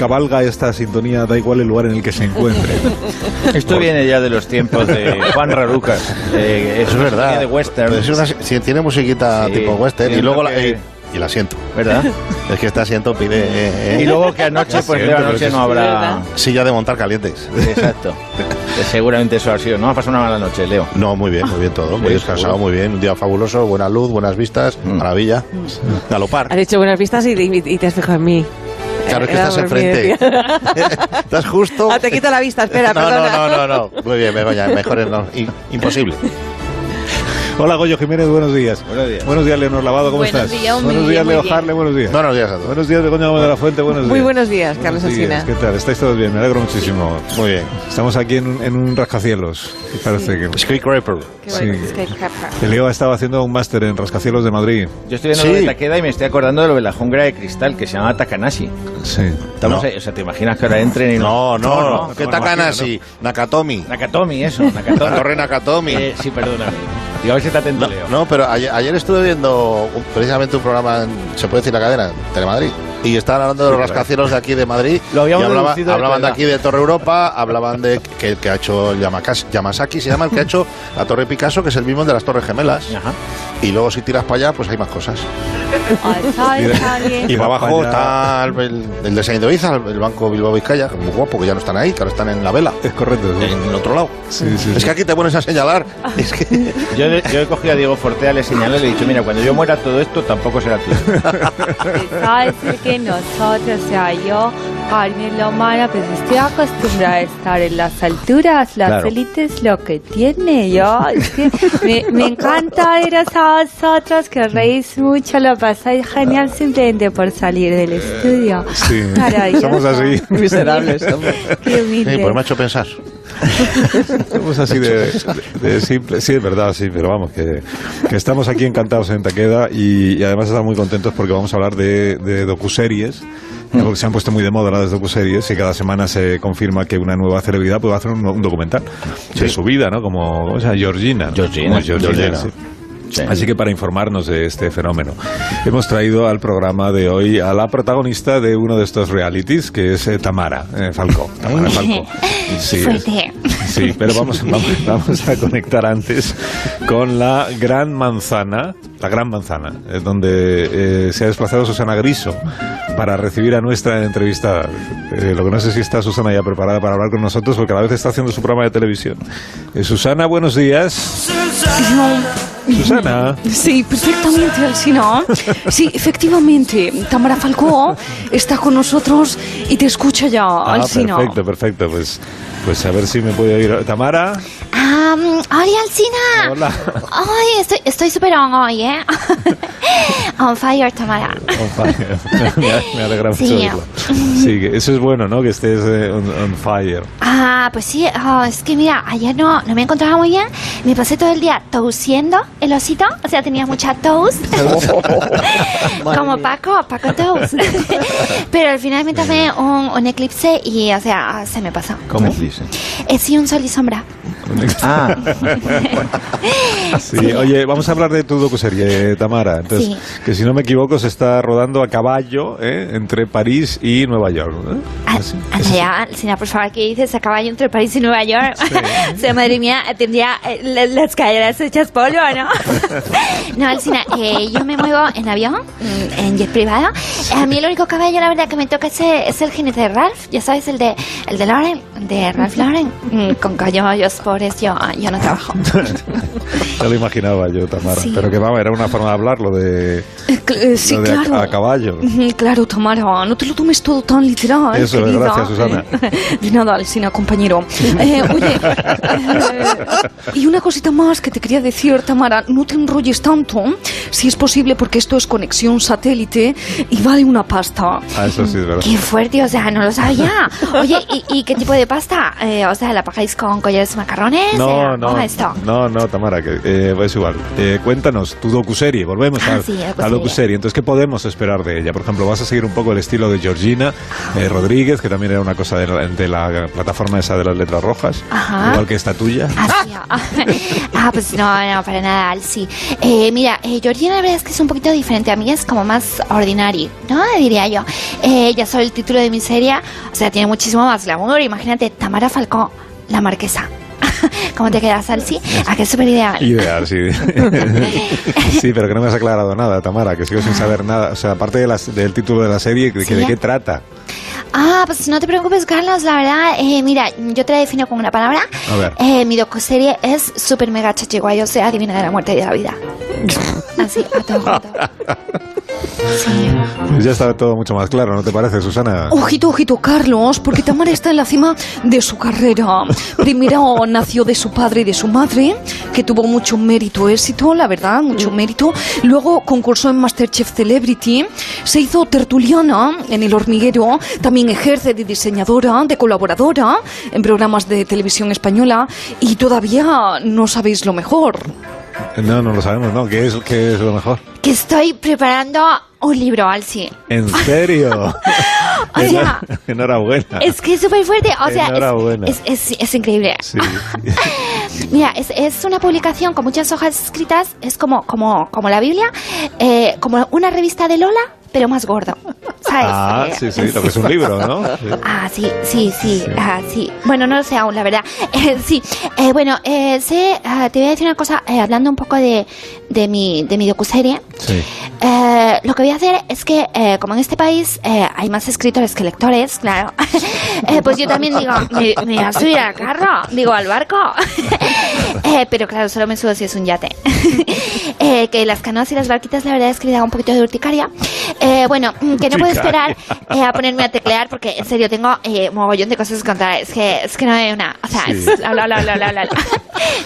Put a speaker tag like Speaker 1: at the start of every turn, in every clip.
Speaker 1: cabalga esta sintonía, da igual el lugar en el que se encuentre.
Speaker 2: Esto viene ya de los tiempos de Juan Rarucas. Eh,
Speaker 3: es verdad.
Speaker 2: De western.
Speaker 3: Es una- si tiene musiquita
Speaker 2: Sí,
Speaker 3: tipo western y luego la,
Speaker 2: que-
Speaker 3: y, y el asiento.
Speaker 2: ¿Verdad?
Speaker 3: Es que este asiento pide eh, eh,
Speaker 2: Y luego que anoche, pues de la noche no habrá...
Speaker 3: silla de montar calientes.
Speaker 2: Exacto. Seguramente eso ha sido. No ha pasado una mala noche, Leo.
Speaker 3: No, muy bien, muy bien todo. Muy
Speaker 2: Sí,
Speaker 3: descansado,
Speaker 2: seguro.
Speaker 3: muy bien. Un día fabuloso, buena luz, buenas vistas,
Speaker 2: Mm.
Speaker 3: maravilla. Galopar.
Speaker 4: Has hecho buenas vistas y, y- y te has fijado en mí.
Speaker 3: Claro, es que estás enfrente. Estás justo.
Speaker 4: Ah, te quito la vista, espera,
Speaker 3: no,
Speaker 4: perdona.
Speaker 3: no, no, no, no. Muy bien, Begoña, mejor es no. Imposible.
Speaker 1: Hola, Goyo Jiménez, buenos días.
Speaker 2: Buenos días.
Speaker 1: Buenos días, Leonor Lavado, ¿cómo
Speaker 5: Buenos
Speaker 1: estás?
Speaker 5: días,
Speaker 1: buenos días, Leo. Harle, buenos días.
Speaker 3: Buenos días a todos.
Speaker 1: Buenos días, Begoña Gómez de la Fuente, buenos días.
Speaker 4: Muy buenos días, Carlos
Speaker 1: Buenos días. ¿Qué tal? ¿Estáis todos bien? Me alegro muchísimo.
Speaker 3: Muy bien.
Speaker 1: Estamos aquí en, un- en un rascacielos. Parece que...
Speaker 3: Skyscraper.
Speaker 5: Qué
Speaker 1: Sí. Leo ha estado haciendo un máster en rascacielos de Madrid.
Speaker 2: Yo estoy viendo
Speaker 3: Sí.
Speaker 2: lo de Takeda y me estoy acordando de lo de la jungla de cristal que se llama Takanashi.
Speaker 1: Sí.
Speaker 2: Estamos
Speaker 3: No.
Speaker 2: ahí, o sea, ¿te imaginas que ahora entren y
Speaker 3: No, no, no.
Speaker 2: no,
Speaker 3: ¿Qué así? Nakatomi.
Speaker 2: Nakatomi, eso, Nakatomi.
Speaker 3: La torre Nakatomi.
Speaker 2: Eh, sí, perdóname. Digo, a ver si te atento,
Speaker 3: No,
Speaker 2: Leo.
Speaker 3: no, pero ayer, ayer estuve viendo un- precisamente un programa, en, se puede decir la cadena, Telemadrid, y estaban hablando de los rascacielos de aquí de Madrid.
Speaker 2: Lo habíamos
Speaker 3: y hablaba-
Speaker 2: de
Speaker 3: hablaban de aquí de Torre Europa, hablaban de que, que ha hecho Yamasaki, se llama el que ha hecho la Torre Picasso, que es el mismo de las Torres Gemelas.
Speaker 2: Ajá.
Speaker 3: Y luego si tiras para allá, pues hay más cosas. Y para abajo está el, el, el de Ibiza, el, el Banco Bilbao Vizcaya, que es muy guapo, que ya no están ahí, que ahora están en la vela,
Speaker 1: Es correcto, sí.
Speaker 3: en el otro lado.
Speaker 1: Sí, sí,
Speaker 3: Es
Speaker 1: sí.
Speaker 3: que aquí te pones a señalar. Es que
Speaker 2: Yo, yo he cogido a Diego Fortea, le señalé y le he dicho, mira, cuando yo muera todo esto tampoco será tuyo.
Speaker 5: Que nosotros, o sea, yo, carne humana, pues estoy acostumbrada a estar en las alturas. Las
Speaker 2: Claro.
Speaker 5: élites lo que tiene, yo. Es que me, me encanta veros a vosotros, que os reís mucho, lo pasáis genial simplemente por salir del estudio.
Speaker 1: Sí,
Speaker 5: Maravilloso.
Speaker 1: somos así.
Speaker 4: Miserables somos.
Speaker 5: Qué
Speaker 3: Sí, pues me ha hecho pensar.
Speaker 1: Somos así de, de simple. Sí, es verdad, sí, pero vamos, que, que estamos aquí encantados en Taqueda y, y además estamos muy contentos porque vamos a hablar de, de docuseries.
Speaker 2: Mm.
Speaker 1: Porque se han puesto muy de moda las docuseries y cada semana se confirma que una nueva celebridad puede hacer un, un documental de su vida, ¿no? Como, ¿cómo se llama? Georgina.
Speaker 2: Georgina,
Speaker 3: Georgina.
Speaker 1: sí.
Speaker 2: Sí.
Speaker 1: Así que para informarnos de este fenómeno, hemos traído al programa de hoy a la protagonista de uno de estos realities, que es eh, Tamara eh, Falcó. Tamara Falcó. Sí. Sí, pero vamos, vamos, vamos a conectar antes con la Gran Manzana, la Gran Manzana, eh, donde eh, se ha desplazado Susana Griso para recibir a nuestra entrevistada. Eh, lo que no sé si está Susana ya preparada para hablar con nosotros, porque a la vez está haciendo su programa de televisión. Eh, Susana, buenos días. Susana.
Speaker 6: Sí, perfectamente, Alcina. Sí, efectivamente, Tamara Falcó está con nosotros y te escucha ya,
Speaker 1: Ah,
Speaker 6: Alcina.
Speaker 1: perfecto, perfecto. Pues, pues a ver si me puede oír. Tamara.
Speaker 7: Ah, hola, Alcina.
Speaker 1: Hola.
Speaker 7: Ay, estoy estoy súper on hoy, ¿eh? on fire, Tamara.
Speaker 1: On fire. me, alegra mucho
Speaker 7: Sí.
Speaker 1: Sí, que eso es bueno, ¿no? Que estés eh, on, on fire.
Speaker 7: Ah, pues sí, ah, es que mira, ayer no, no me encontraba muy bien. Me pasé todo el día tosiendo el osito, o sea, tenía mucha tos. Como Paco, Paco tos. Pero al final me tomé un, un eclipse y, o sea, se me pasó.
Speaker 2: ¿Cómo dice?
Speaker 7: Eh, sí, un sol y sombra.
Speaker 2: Ah,
Speaker 1: Sí, oye, vamos a hablar de tu docuserie, Tamara. Entonces,
Speaker 7: Sí.
Speaker 1: que si no me equivoco, se está rodando a caballo ¿eh? entre París y Nueva York. ¿eh?
Speaker 7: Ah,
Speaker 1: Así.
Speaker 7: Ya, Alcina, por favor, ¿qué dices? A caballo entre París y Nueva York. o sea, madre mía, tendría eh, la- las caderas hechas polvo, ¿no? no, Alcina, eh, yo me muevo en avión, mm, en jet privado. A mí el único caballo, la verdad, que me toca es, es el jinete de Ralph. Ya sabes, el de, el de Lauren, de Ralph Lauren. Mm, con caballos pobres yo, yo no trabajo.
Speaker 1: Ya lo imaginaba yo, Tamara.
Speaker 7: Sí.
Speaker 1: Pero que vamos, era una forma de hablarlo de,
Speaker 6: Eh, eh, sí,
Speaker 1: lo de a-
Speaker 6: claro.
Speaker 1: a, caballo.
Speaker 6: Ujú, Claro, Tamara, no te lo tomes todo tan literal.
Speaker 1: Eso es,
Speaker 6: querida.
Speaker 1: gracias, Susana.
Speaker 6: De nada, Alcina, compañero. Eh, oye, eh, y una cosita más que te quería decir, Tamara, no te enrolles tanto, si es posible, porque esto es conexión satélite y vale una pasta.
Speaker 1: Ah, eso sí, es verdad.
Speaker 7: Qué fuerte, o sea, no lo sabía. Oye, ¿y, y qué tipo de pasta? Eh, o sea, ¿la pagáis con collares de
Speaker 1: No,
Speaker 7: Eh,
Speaker 1: no, no, no, Tamara, que eh, es igual. Eh, cuéntanos tu docuserie, volvemos
Speaker 7: Ah,
Speaker 1: a,
Speaker 7: sí,
Speaker 1: a
Speaker 7: docuserie.
Speaker 1: docuserie. Entonces, ¿qué podemos esperar de ella? Por ejemplo, ¿vas a seguir un poco el estilo de Georgina eh, Rodríguez que también era una cosa de la, de la plataforma esa de las letras rojas,
Speaker 7: Ajá.
Speaker 1: igual que esta tuya.
Speaker 7: Ah, sí, ah. Ah, pues no, no, para nada, sí. Eh, mira, eh, Georgina la verdad es que es un poquito diferente. A mí es como más ordinary, ¿no? Diría yo. Eh, ya sabe el título de mi serie. O sea, tiene muchísimo más glamour. Imagínate, Tamara Falcón, la marquesa. ¿Cómo te quedas, Alci? ¿A qué súper ideal?
Speaker 1: Ideal, sí. sí, pero que no me has aclarado nada, Tamara, que sigo sin saber nada. O sea, aparte de las- del título de la serie,
Speaker 7: Sí.
Speaker 1: ¿de qué trata?
Speaker 7: Ah, pues no te preocupes, Carlos. La verdad, eh, mira, yo te la defino con una palabra.
Speaker 1: A ver.
Speaker 7: Eh, mi docuserie es súper mega chachiguay, o sea, adivina de la muerte y de la vida. Así, a todo junto.
Speaker 1: Pues ya está todo mucho más claro, ¿no te parece, Susana?
Speaker 6: Ojito, ojito, Carlos, porque Tamara está en la cima de su carrera. Primero nació de su padre y de su madre, que tuvo mucho mérito, éxito, la verdad, mucho mérito. Luego concursó en Masterchef Celebrity, se hizo tertuliana en El Hormiguero, también ejerce de diseñadora, de colaboradora en programas de televisión española y todavía no sabéis lo mejor.
Speaker 1: No, no lo sabemos, ¿no? ¿Qué es, qué es lo mejor?
Speaker 7: Que estoy preparando un libro, Alci.
Speaker 1: ¿En serio?
Speaker 7: O sea,
Speaker 1: Enhorabuena.
Speaker 7: es que es súper fuerte. O sea,
Speaker 1: Enhorabuena.
Speaker 7: es, es, es, es increíble.
Speaker 1: Sí.
Speaker 7: Mira, es, es una publicación con muchas hojas escritas, es como, como, como la Biblia, eh, como una revista de Lola, pero más gordo. ¿Sabes?
Speaker 1: Ah, sí, sí, lo que es un libro, ¿no? Sí.
Speaker 7: Ah, sí, sí, sí,
Speaker 1: Sí.
Speaker 7: ah, sí. Bueno, no lo sé aún, la verdad. Eh, sí, eh, bueno, eh, sé, ah, te voy a decir una cosa, eh, hablando un poco de, de mi, de mi docuserie.
Speaker 1: Sí.
Speaker 7: Eh, lo que voy a hacer es que, eh, como en este país eh, hay más escritores que lectores, claro, eh, pues yo también digo, me, me voy a subir al carro, digo, al barco. Eh, pero claro, solo me subo si es un yate. Eh, que las canoas y las barquitas, la verdad es que me da un poquito de urticaria. Bueno, mm, que no puedo esperar a ponerme a teclear porque, en serio, tengo eh, mogollón de cosas que contar. Es que, es que no hay una. O sea,
Speaker 1: Sí.
Speaker 7: es, bla, bla, bla.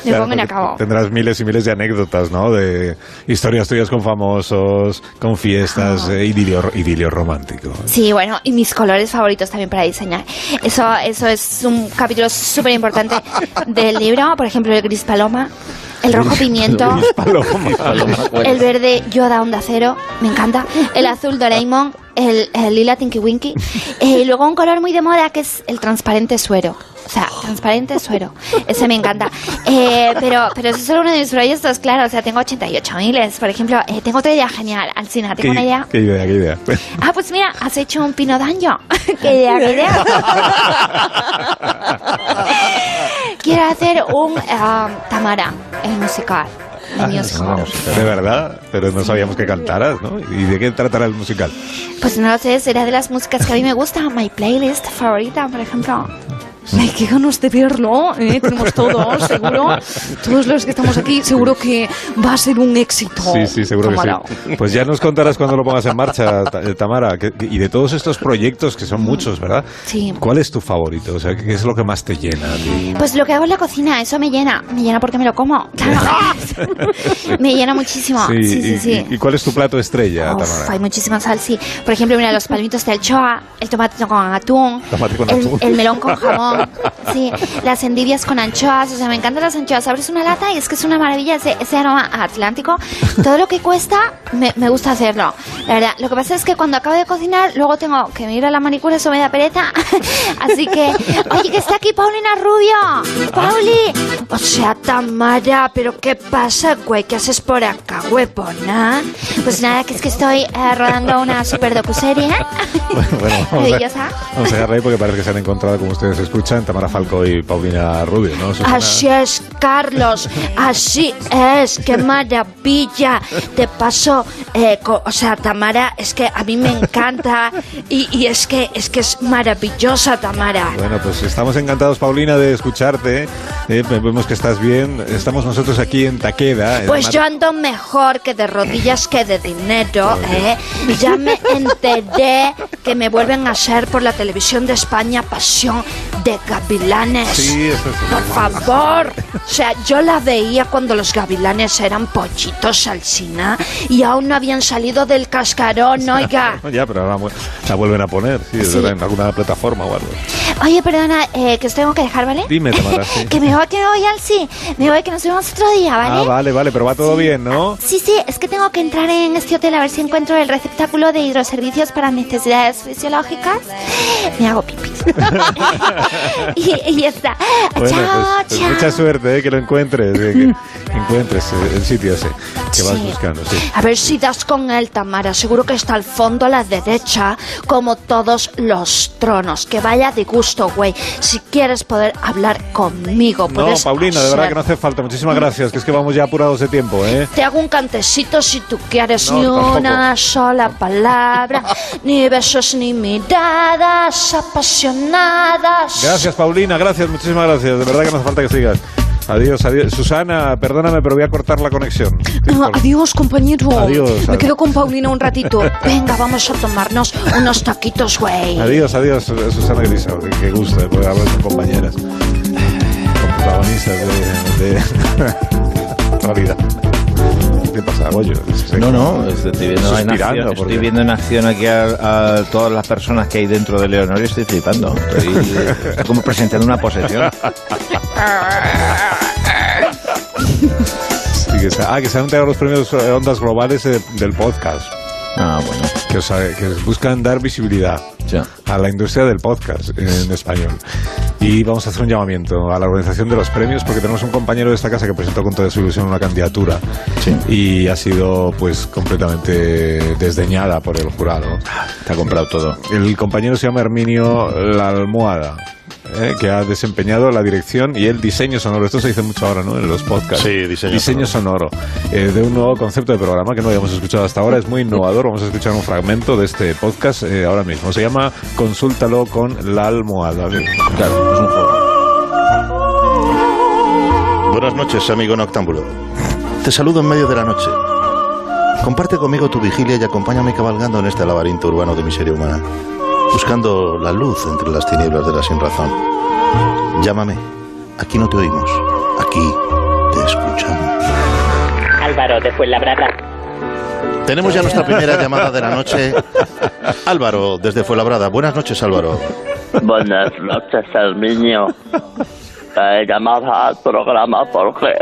Speaker 7: Me
Speaker 1: Claro,
Speaker 7: pongo en acabo.
Speaker 1: Tendrás miles y miles de anécdotas, ¿no? De historias tuyas con famosos, con fiestas, eh, idilio, idilio romántico.
Speaker 7: Sí, bueno, y mis colores favoritos también para diseñar. Eso, eso es un capítulo súper importante del libro. Por ejemplo, el gris paloma, el rojo pimiento, el verde Yoda Onda Cero, me encanta. El azul Doraemon, el, el lila Tinky Winky. Eh, y luego un color muy de moda que es el transparente suero. O sea, transparente suero. Ese me encanta. Eh, pero, pero eso es solo uno de mis proyectos, claro. O sea, tengo 88 miles. Por ejemplo, eh, tengo otra idea genial. Alcina, tengo una idea.
Speaker 1: ¿Qué idea, qué idea?
Speaker 7: Ah, pues mira, has hecho un pino daño. qué idea, qué idea. Quiero hacer un ah, Tamara, el musical.
Speaker 1: Ah. De verdad, pero no sabíamos que cantaras, ¿no? ¿Y de qué tratará el musical?
Speaker 7: Pues no lo sé, será de las músicas que a mí me gusta. My playlist favorita, por ejemplo.
Speaker 6: Ay, qué ganas de verlo, ¿eh? tenemos todos, seguro. Todos los que estamos aquí, seguro que va a ser un éxito.
Speaker 1: Sí, sí, seguro
Speaker 6: Tamara.
Speaker 1: que sí. Pues ya nos contarás cuando lo pongas en marcha, eh, Tamara. que- y de todos estos proyectos, que son muchos, ¿verdad?
Speaker 7: Sí.
Speaker 1: ¿Cuál es tu favorito? O sea, ¿qué es lo que más te llena?
Speaker 7: Pues lo que hago en la cocina, eso me llena. Me llena porque me lo como. Me llena muchísimo. Sí, sí,
Speaker 1: y-
Speaker 7: sí.
Speaker 1: ¿Y, y cuál es tu plato estrella,
Speaker 7: Uf,
Speaker 1: Tamara?
Speaker 7: hay muchísima sal, sí. Por ejemplo, mira, los palmitos de anchoa, el tomate con atún,
Speaker 1: Tomate con
Speaker 7: el,
Speaker 1: atún.
Speaker 7: el melón con jamón, sí, las endivias con anchoas, o sea, me encantan las anchoas. Abres una lata y es que es una maravilla ese, ese aroma atlántico. Todo lo que cuesta, me, me gusta hacerlo. La verdad, lo que pasa es que cuando acabo de cocinar, luego tengo que ir a la manicura, eso me da pereza. Así que, oye, que está aquí Paulina Rubio. Pauli. O sea, Tamara, pero ¿qué pasa, güey? ¿Qué haces por acá, huevona? Pues nada, que es que estoy eh, rodando una super docuserie.
Speaker 1: Bueno, bueno, vamos, a, vamos a dejarla ahí porque parece que se han encontrado, como ustedes escuchan, Tamara Falco y Paulina Rubio, ¿no? Susana?
Speaker 8: Así es, Carlos, así es, qué maravilla. Te paso, eh, o sea, Tamara, es que a mí me encanta y, y es que es que es maravillosa, Tamara.
Speaker 1: Bueno, pues estamos encantados, Paulina, de escucharte. Eh, vemos que estás bien. Estamos nosotros aquí en Taqueda. en
Speaker 8: Pues yo ando mejor que de rodillas que de dinero, ¿eh? Ya me enteré que me vuelven a hacer por la televisión de España Pasión de Gavilanes.
Speaker 1: Sí, eso es.
Speaker 8: Por favor. O sea, yo la veía cuando los gavilanes eran pollitos alcina y aún no habían salido del cascarón, oiga.
Speaker 1: Ya, pero ahora la vuelven a poner, sí, en alguna plataforma o algo.
Speaker 7: Oye, perdona, eh, que os tengo que dejar, ¿vale?
Speaker 1: Dime, Tamara, sí.
Speaker 7: Que me voy, que me voy al sí. Me voy, que nos vemos otro día, ¿vale?
Speaker 1: Ah, vale, vale, pero va todo bien, ¿no?
Speaker 7: Sí, sí, es que tengo que entrar en este hotel a ver si encuentro el receptáculo de hidroservicios para necesidades fisiológicas. Me hago pipí. y, y ya está.
Speaker 1: Bueno,
Speaker 7: chao,
Speaker 1: pues, pues
Speaker 7: chao.
Speaker 1: mucha suerte, ¿eh? que lo encuentres, eh, que encuentres eh, el sitio ese que vas
Speaker 8: Sí.
Speaker 1: buscando, sí.
Speaker 8: A ver si das con él, Tamara. Seguro que está al fondo a la derecha, como todos los tronos. Que vaya de gusto, güey. Si quieres poder hablar conmigo,
Speaker 1: No,
Speaker 8: puedes
Speaker 1: Paulina, de verdad
Speaker 8: hacer-
Speaker 1: que no hace falta. Muchísimas gracias, que es que vamos ya apurados de tiempo, ¿eh?
Speaker 8: Te hago un cantecito si tú quieres.
Speaker 1: No,
Speaker 8: ni
Speaker 1: tampoco.
Speaker 8: una sola palabra, ni besos ni miradas apasionadas.
Speaker 1: Gracias, Paulina, gracias, muchísimas gracias. De verdad que no hace falta que sigas. Adiós, adiós. Susana, perdóname, pero voy a cortar la conexión.
Speaker 6: Ah, adiós, compañero.
Speaker 1: Adiós,
Speaker 6: Me
Speaker 1: adiós.
Speaker 6: quedo con Paulina un ratito.
Speaker 8: Venga, vamos a tomarnos unos taquitos, güey.
Speaker 1: Adiós, adiós, Susana Grisa. Qué, gusto de poder hablar con compañeras, con protagonistas de, de la vida. ¿Qué pasa, Goyo?
Speaker 2: No, no, estoy viendo, en acción,
Speaker 1: porque-
Speaker 2: estoy viendo en acción aquí a, a todas las personas que hay dentro de Leonor y estoy flipando. Estoy, estoy como presentando una posesión.
Speaker 1: Sí, que ah, que se han entregado los premios eh, Ondas Globales eh, del podcast.
Speaker 2: Ah, bueno.
Speaker 1: Que, o sea, que buscan dar visibilidad
Speaker 2: Ya.
Speaker 1: a la industria del podcast en español. Y vamos a hacer un llamamiento a la organización de los premios porque tenemos un compañero de esta casa que presentó con toda su ilusión una candidatura
Speaker 2: Sí.
Speaker 1: y ha sido pues completamente desdeñada por el jurado.
Speaker 2: Te ha comprado todo.
Speaker 1: El compañero se llama Herminio La Almohada. Eh, que ha desempeñado la dirección y el diseño sonoro. Esto se dice mucho ahora, ¿no? En los podcasts.
Speaker 3: Sí, diseño
Speaker 1: sonoro. eh, de un nuevo concepto de programa que no habíamos escuchado hasta ahora. Es muy innovador. Vamos a escuchar un fragmento de este podcast eh, ahora mismo. Se llama Consúltalo con la almohada.
Speaker 2: Claro, es un juego.
Speaker 3: Buenas noches, amigo noctámbulo. Te saludo en medio de la noche. Comparte conmigo tu vigilia y acompáñame cabalgando en este laberinto urbano de miseria humana, buscando la luz entre las tinieblas de la sinrazón. Llámame. Aquí no te oímos. Aquí te escuchamos.
Speaker 9: Álvaro de Fuenlabrada.
Speaker 3: Tenemos ya nuestra primera llamada de la noche. Álvaro, desde Fuenlabrada. Buenas noches, Álvaro.
Speaker 9: Buenas noches, Herminio. He llamado al programa porque,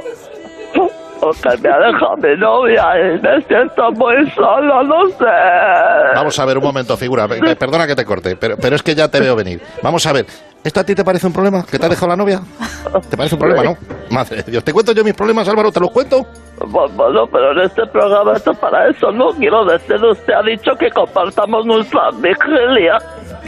Speaker 9: porque me ha dejado mi novia y me siento muy solo, no sé.
Speaker 3: Vamos a ver, un momento, figura. Pe- pe- Perdona que te corte, pero, pero es que ya te veo venir. Vamos a ver. ¿Esto a ti te parece un problema? ¿Que te ha dejado la novia? ¿Te parece un problema, no? Madre de Dios. ¿Te cuento yo mis problemas, Álvaro? ¿Te los cuento?
Speaker 9: Bueno, pero en este programa está para eso, no quiero decir, usted ha dicho que compartamos nuestra vigilia.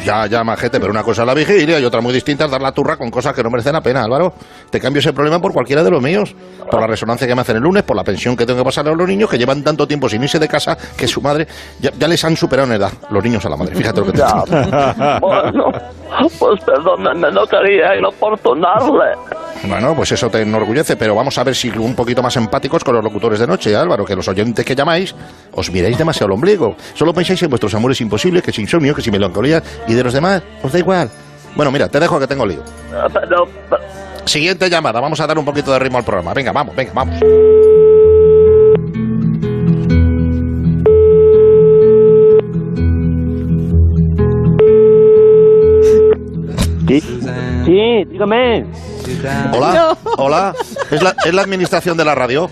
Speaker 3: Ya, ya, majete, pero una cosa es la vigilia y otra muy distinta es dar la turra con cosas que no merecen la pena, Álvaro. Te cambio ese problema por cualquiera de los míos. Por la resonancia que me hacen el lunes, por la pensión que tengo que pasarle a los niños que llevan tanto tiempo sin irse de casa que su madre ya, ya les han superado en edad, los niños a la madre. Fíjate lo que te digo.
Speaker 9: bueno, pues perdónenme, no quería inoportunarle.
Speaker 3: Bueno, pues eso te enorgullece, pero vamos a ver si un poquito más empáticos con los locutores de noche, Álvaro, que los oyentes que llamáis os miráis demasiado al ombligo. Solo pensáis en vuestros amores imposibles, que si insomnio, que si melancolía, y de los demás os da igual. Bueno, mira, te dejo que tengo lío. Siguiente llamada, vamos a dar un poquito de ritmo al programa. Venga, vamos, venga, vamos.
Speaker 9: Sí, sí, dígame.
Speaker 3: Hola, hola. ¿Es la, es la administración de la radio?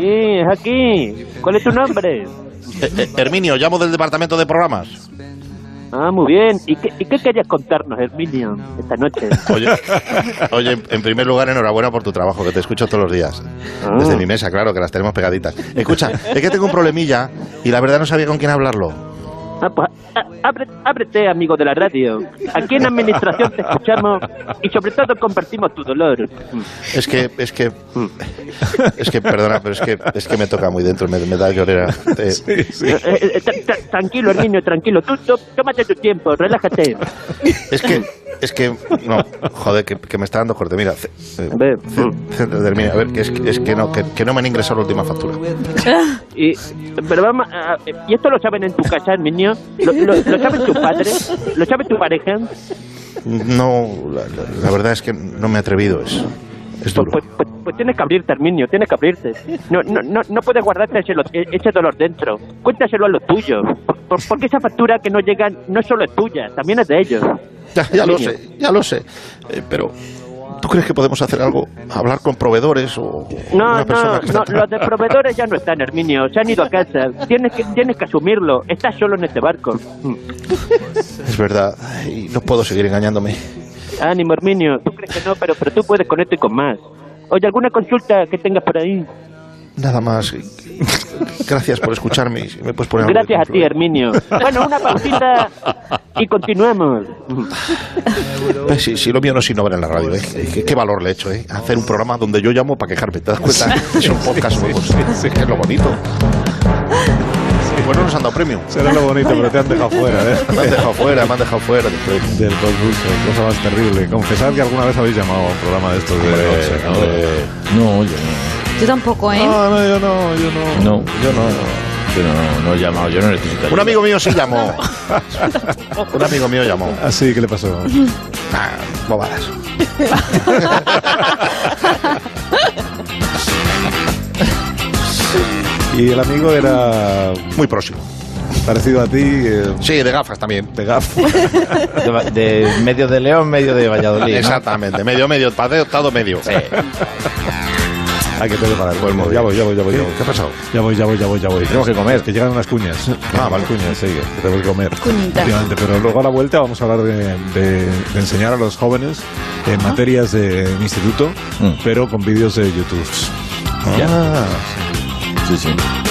Speaker 9: Sí, es aquí. ¿Cuál es tu nombre?
Speaker 3: Eh, eh, Herminio, llamo del departamento de programas.
Speaker 9: Ah, muy bien. ¿Y qué, y qué querías contarnos, Herminio, esta noche?
Speaker 3: Oye, oye, en- en primer lugar, enhorabuena por tu trabajo, que te escucho todos los días.
Speaker 9: Ah.
Speaker 3: Desde mi mesa, claro, que las tenemos pegaditas. Escucha, es que tengo un problemilla y la verdad no sabía con quién hablarlo.
Speaker 9: Ah, pues, ah, abre- ábrete, amigo de la radio. Aquí en Administración te escuchamos y sobre todo compartimos tu dolor.
Speaker 3: Es que, es que, es que, perdona, pero es que, es que me toca muy dentro, me, me da llorera. Eh,
Speaker 9: Eh, eh, tra- tranquilo, Herminio, tranquilo. Tú, tú, tómate tu tiempo, relájate.
Speaker 3: Es que, es que, no, joder, que, que me está dando corte. Mira, eh,
Speaker 9: A ver.
Speaker 3: termina, a ver, que es, que- es que no, que, que no me han ingresado la última factura.
Speaker 9: Y, pero vamos, a- ¿y esto lo saben en tu casa, ¿Lo, lo, lo saben tu padre? ¿Lo sabe tu pareja?
Speaker 3: No, la, la- la verdad es que no me he atrevido, es, es duro.
Speaker 9: Pues, pues, pues tienes que abrirte, Herminio, tienes que abrirte. No, no, no, no puedes guardarte ese, lo- ese dolor dentro. Cuéntaselo a los tuyos. Por- porque esa factura que no llega no solo es tuya, también es de ellos.
Speaker 3: Ya, ya lo sé, ya lo sé. Eh, pero, ¿tú crees que podemos hacer algo? ¿Hablar con proveedores o
Speaker 10: No,
Speaker 3: una persona
Speaker 10: no,
Speaker 3: que está
Speaker 10: no, los de proveedores ya no están, Herminio. Se han ido a casa. Tienes que, tienes que asumirlo. Estás solo en este barco.
Speaker 3: Es verdad, y no puedo seguir engañándome.
Speaker 10: Ánimo, Herminio. Tú crees que no, pero, pero tú puedes con esto y con más. Oye, ¿alguna consulta que tengas por ahí?
Speaker 3: Nada más. Gracias por escucharme. si me puedes poner
Speaker 10: Gracias a ti. Herminio. Bueno, una pausita y continuamos.
Speaker 3: Eh, Sí, sí, lo mío no es innovar en la radio, ¿eh? ¿Qué, qué valor le he hecho, ¿eh? Hacer un programa donde yo llamo para quejarme, ¿te das cuenta? Es un podcast nuevo, sí, es lo bonito. Bueno, nos han dado premio.
Speaker 1: Será lo bonito, pero te han dejado fuera, ¿eh?
Speaker 3: Me han dejado fuera, me han dejado fuera del
Speaker 1: concurso, cosa más terrible. Confesad que alguna vez habéis llamado a un programa de estos de. No,
Speaker 2: yo no.
Speaker 6: Yo tampoco, ¿eh?
Speaker 1: No, no, yo no, yo no.
Speaker 2: No.
Speaker 1: Yo no,
Speaker 2: Yo no, no he llamado, yo no necesito
Speaker 3: Un amigo mío sí llamó. Un amigo mío llamó.
Speaker 1: Ah, sí, ¿qué le pasó?
Speaker 3: Ah, bobadas.
Speaker 1: Y el amigo era
Speaker 3: Muy próximo.
Speaker 1: parecido a ti, eh,
Speaker 3: Sí, de gafas también.
Speaker 1: de gafo.
Speaker 2: De, medio de León, medio de Valladolid. ¿no?
Speaker 3: Exactamente, medio, medio, estado medio.
Speaker 1: Hay que el
Speaker 3: Pues
Speaker 1: Ya voy, ya voy, ya voy. ya voy.
Speaker 3: ¿Qué ha pasado?
Speaker 1: Ya voy, ya voy, ya voy, ya voy.
Speaker 2: Tenemos que comer.
Speaker 1: Que llegan unas cuñas.
Speaker 3: Ah, vale.
Speaker 1: Cuñas, sí, que tenemos que comer.
Speaker 6: Cuñita.
Speaker 1: Efectivamente, pero luego a la vuelta vamos a hablar de, de- de enseñar a los jóvenes en materias de instituto,
Speaker 2: Mm.
Speaker 1: pero con vídeos de YouTube.
Speaker 2: Ya.
Speaker 1: Ah,
Speaker 2: Sí, sí.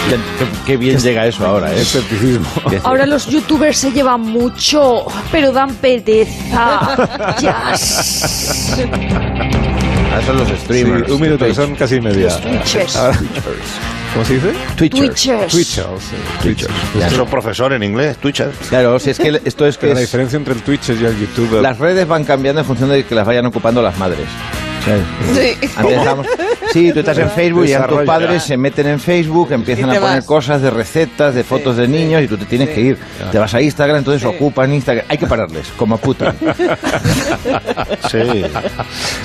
Speaker 2: Qué, qué- qué bien llega eso ahora, ¿eh?
Speaker 1: escepticismo.
Speaker 6: Ahora los youtubers se llevan mucho, pero dan pereza. ya.
Speaker 2: Ah, son los
Speaker 1: Sí,
Speaker 2: streamers.
Speaker 1: un minuto, que son casi media.
Speaker 6: Twitchers.
Speaker 1: Ahora- ¿Cómo se dice?
Speaker 2: Twitchers.
Speaker 6: Twitchers.
Speaker 1: Twitchers. sí, Twitchers.
Speaker 3: Es un profesor en inglés, Twitcher.
Speaker 2: Claro, si es que esto es que
Speaker 1: Pero la diferencia entre el Twitch y el YouTube.
Speaker 2: las redes van cambiando en función de que las vayan ocupando las madres. Sí, tú estás en Facebook y ya tus padres se meten en Facebook, empiezan a poner
Speaker 4: vas.
Speaker 2: cosas de recetas, de fotos de niños y tú te tienes que ir. Te vas a Instagram, entonces ocupan Instagram. Hay que pararles, como a Putin.
Speaker 3: Sí.